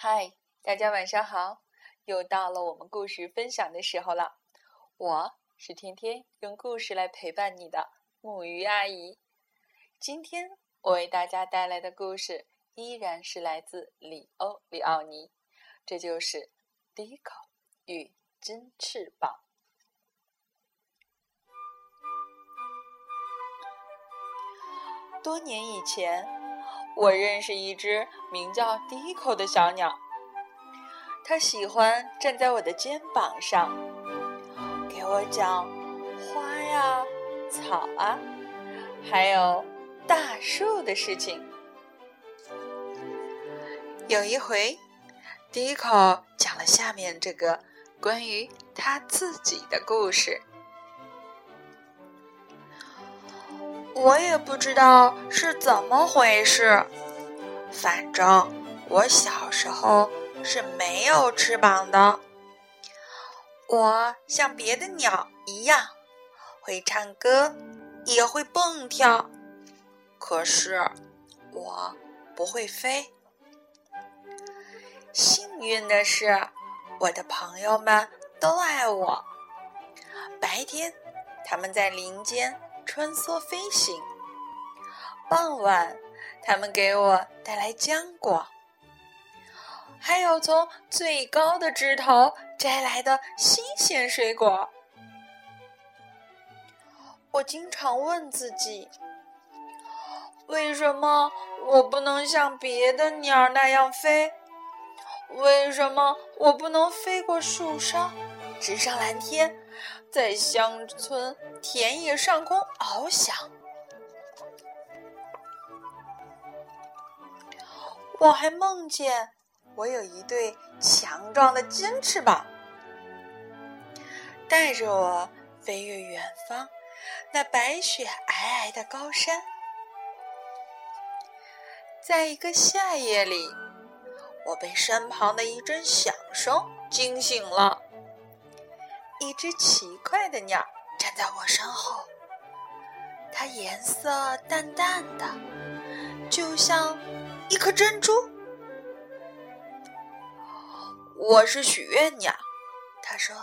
嗨，大家晚上好！又到了我们故事分享的时候了。我是天天用故事来陪伴你的木鱼阿姨。今天我为大家带来的故事依然是来自里欧·里奥尼，这就是《迪口与金翅膀》。多年以前。我认识一只名叫迪克的小鸟，它喜欢站在我的肩膀上，给我讲花呀、草啊，还有大树的事情。有一回，迪克讲了下面这个关于他自己的故事。我也不知道是怎么回事，反正我小时候是没有翅膀的。我像别的鸟一样会唱歌，也会蹦跳，可是我不会飞。幸运的是，我的朋友们都爱我。白天，他们在林间。穿梭飞行。傍晚，他们给我带来浆果，还有从最高的枝头摘来的新鲜水果。我经常问自己：为什么我不能像别的鸟那样飞？为什么我不能飞过树梢，直上蓝天？在乡村田野上空翱翔，我还梦见我有一对强壮的金翅膀，带着我飞越远方那白雪皑皑的高山。在一个夏夜里，我被身旁的一阵响声惊醒了。一只奇怪的鸟站在我身后，它颜色淡淡的，就像一颗珍珠。我是许愿鸟，他说：“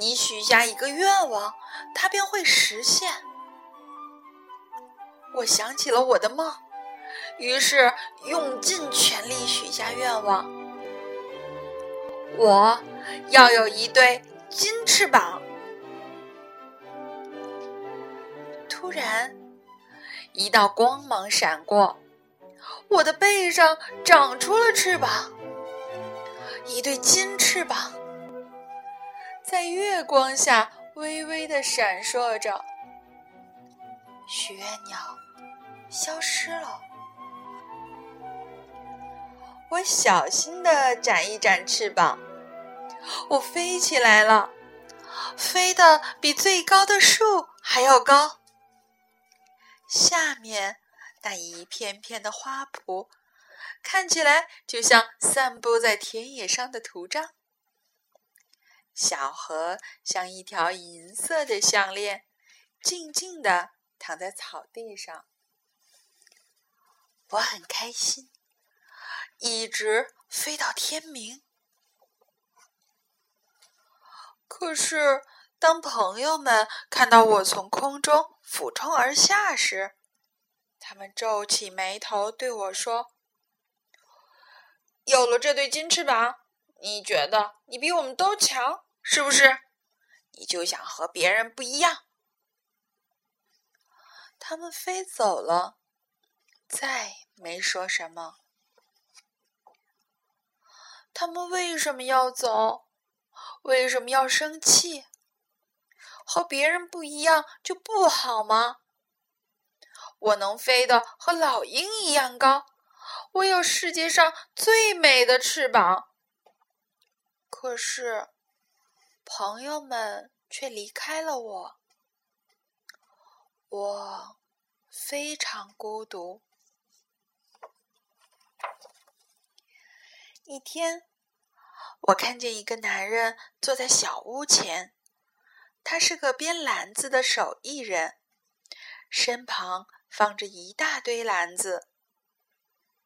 你许下一个愿望，它便会实现。”我想起了我的梦，于是用尽全力许下愿望。我。要有一对金翅膀。突然，一道光芒闪过，我的背上长出了翅膀，一对金翅膀在月光下微微的闪烁着。许愿鸟消失了，我小心的展一展翅膀。我飞起来了，飞得比最高的树还要高。下面那一片片的花圃，看起来就像散布在田野上的图章。小河像一条银色的项链，静静地躺在草地上。我很开心，一直飞到天明。可是，当朋友们看到我从空中俯冲而下时，他们皱起眉头对我说：“有了这对金翅膀，你觉得你比我们都强，是不是？你就想和别人不一样。”他们飞走了，再没说什么。他们为什么要走？为什么要生气？和别人不一样就不好吗？我能飞得和老鹰一样高，我有世界上最美的翅膀。可是，朋友们却离开了我，我非常孤独。一天。我看见一个男人坐在小屋前，他是个编篮子的手艺人，身旁放着一大堆篮子。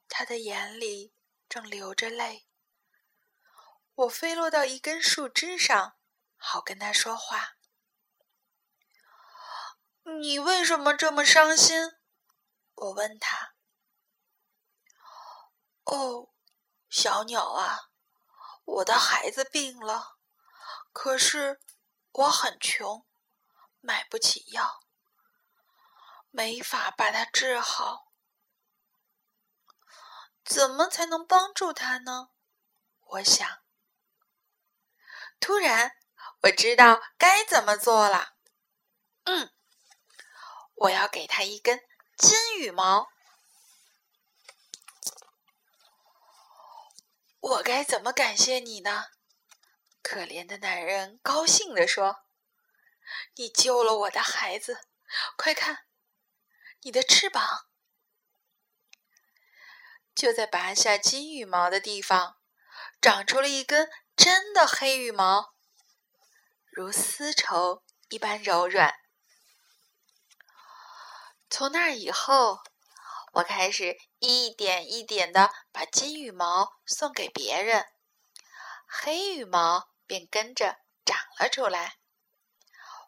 他的眼里正流着泪。我飞落到一根树枝上，好跟他说话。你为什么这么伤心？我问他。哦，小鸟啊，我的孩子病了，可是我很穷，买不起药，没法把他治好。怎么才能帮助他呢？我想。突然，我知道该怎么做了。嗯，我要给他一根金羽毛。我该怎么感谢你呢？可怜的男人高兴地说：“你救了我的孩子，快看，你的翅膀！”就在拔下金羽毛的地方，长出了一根真的黑羽毛，如丝绸一般柔软。从那以后。我开始一点一点的把金羽毛送给别人，黑羽毛便跟着长了出来。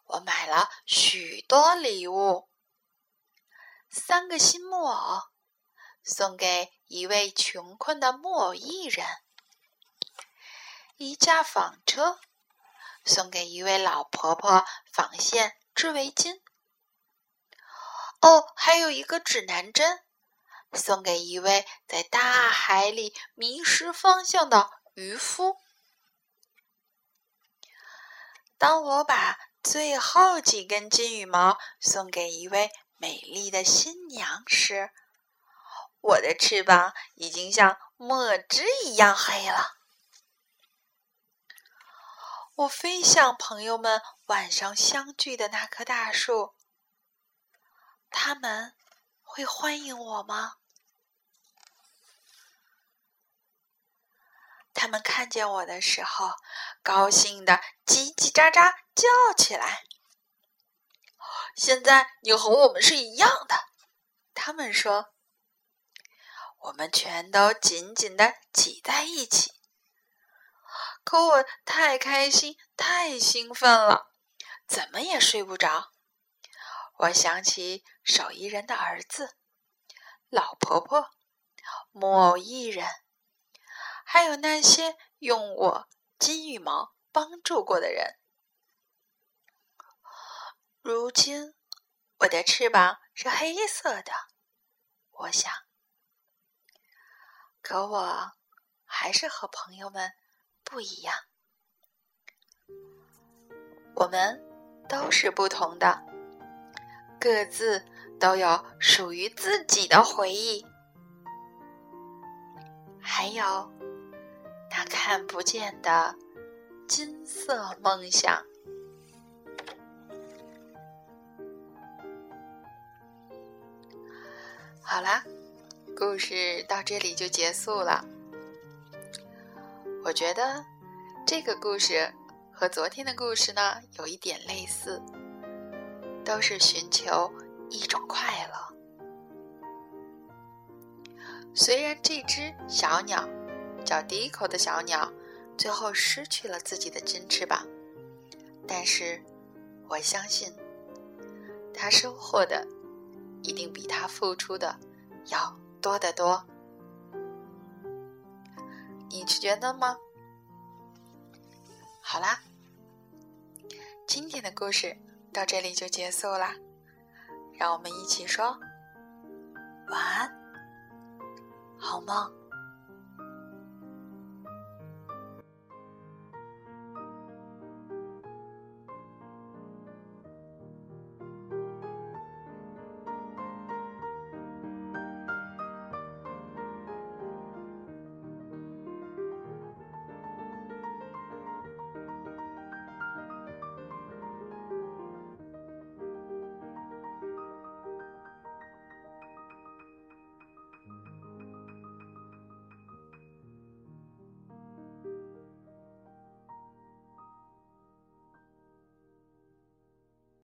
我买了许多礼物：三个新木偶，送给一位穷困的木偶艺人；一架纺车，送给一位老婆婆纺线织围巾。哦，还有一个指南针。送给一位在大海里迷失方向的渔夫。当我把最后几根金羽毛送给一位美丽的新娘时，我的翅膀已经像墨汁一样黑了。我飞向朋友们晚上相聚的那棵大树，他们会欢迎我吗？他们看见我的时候，高兴的叽叽喳喳叫起来。现在你和我们是一样的，他们说。我们全都紧紧的挤在一起。可我太开心，太兴奋了，怎么也睡不着。我想起手艺人的儿子，老婆婆，木偶艺人。还有那些用我金羽毛帮助过的人，如今我的翅膀是黑色的，我想，可我还是和朋友们不一样。我们都是不同的，各自都有属于自己的回忆，还有。那看不见的金色梦想。好啦，故事到这里就结束了。我觉得这个故事和昨天的故事呢有一点类似，都是寻求一种快乐。虽然这只小鸟。咬第一口的小鸟，最后失去了自己的金翅膀，但是我相信，它收获的一定比它付出的要多得多。你觉得吗？好啦，今天的故事到这里就结束啦，让我们一起说晚安，好梦。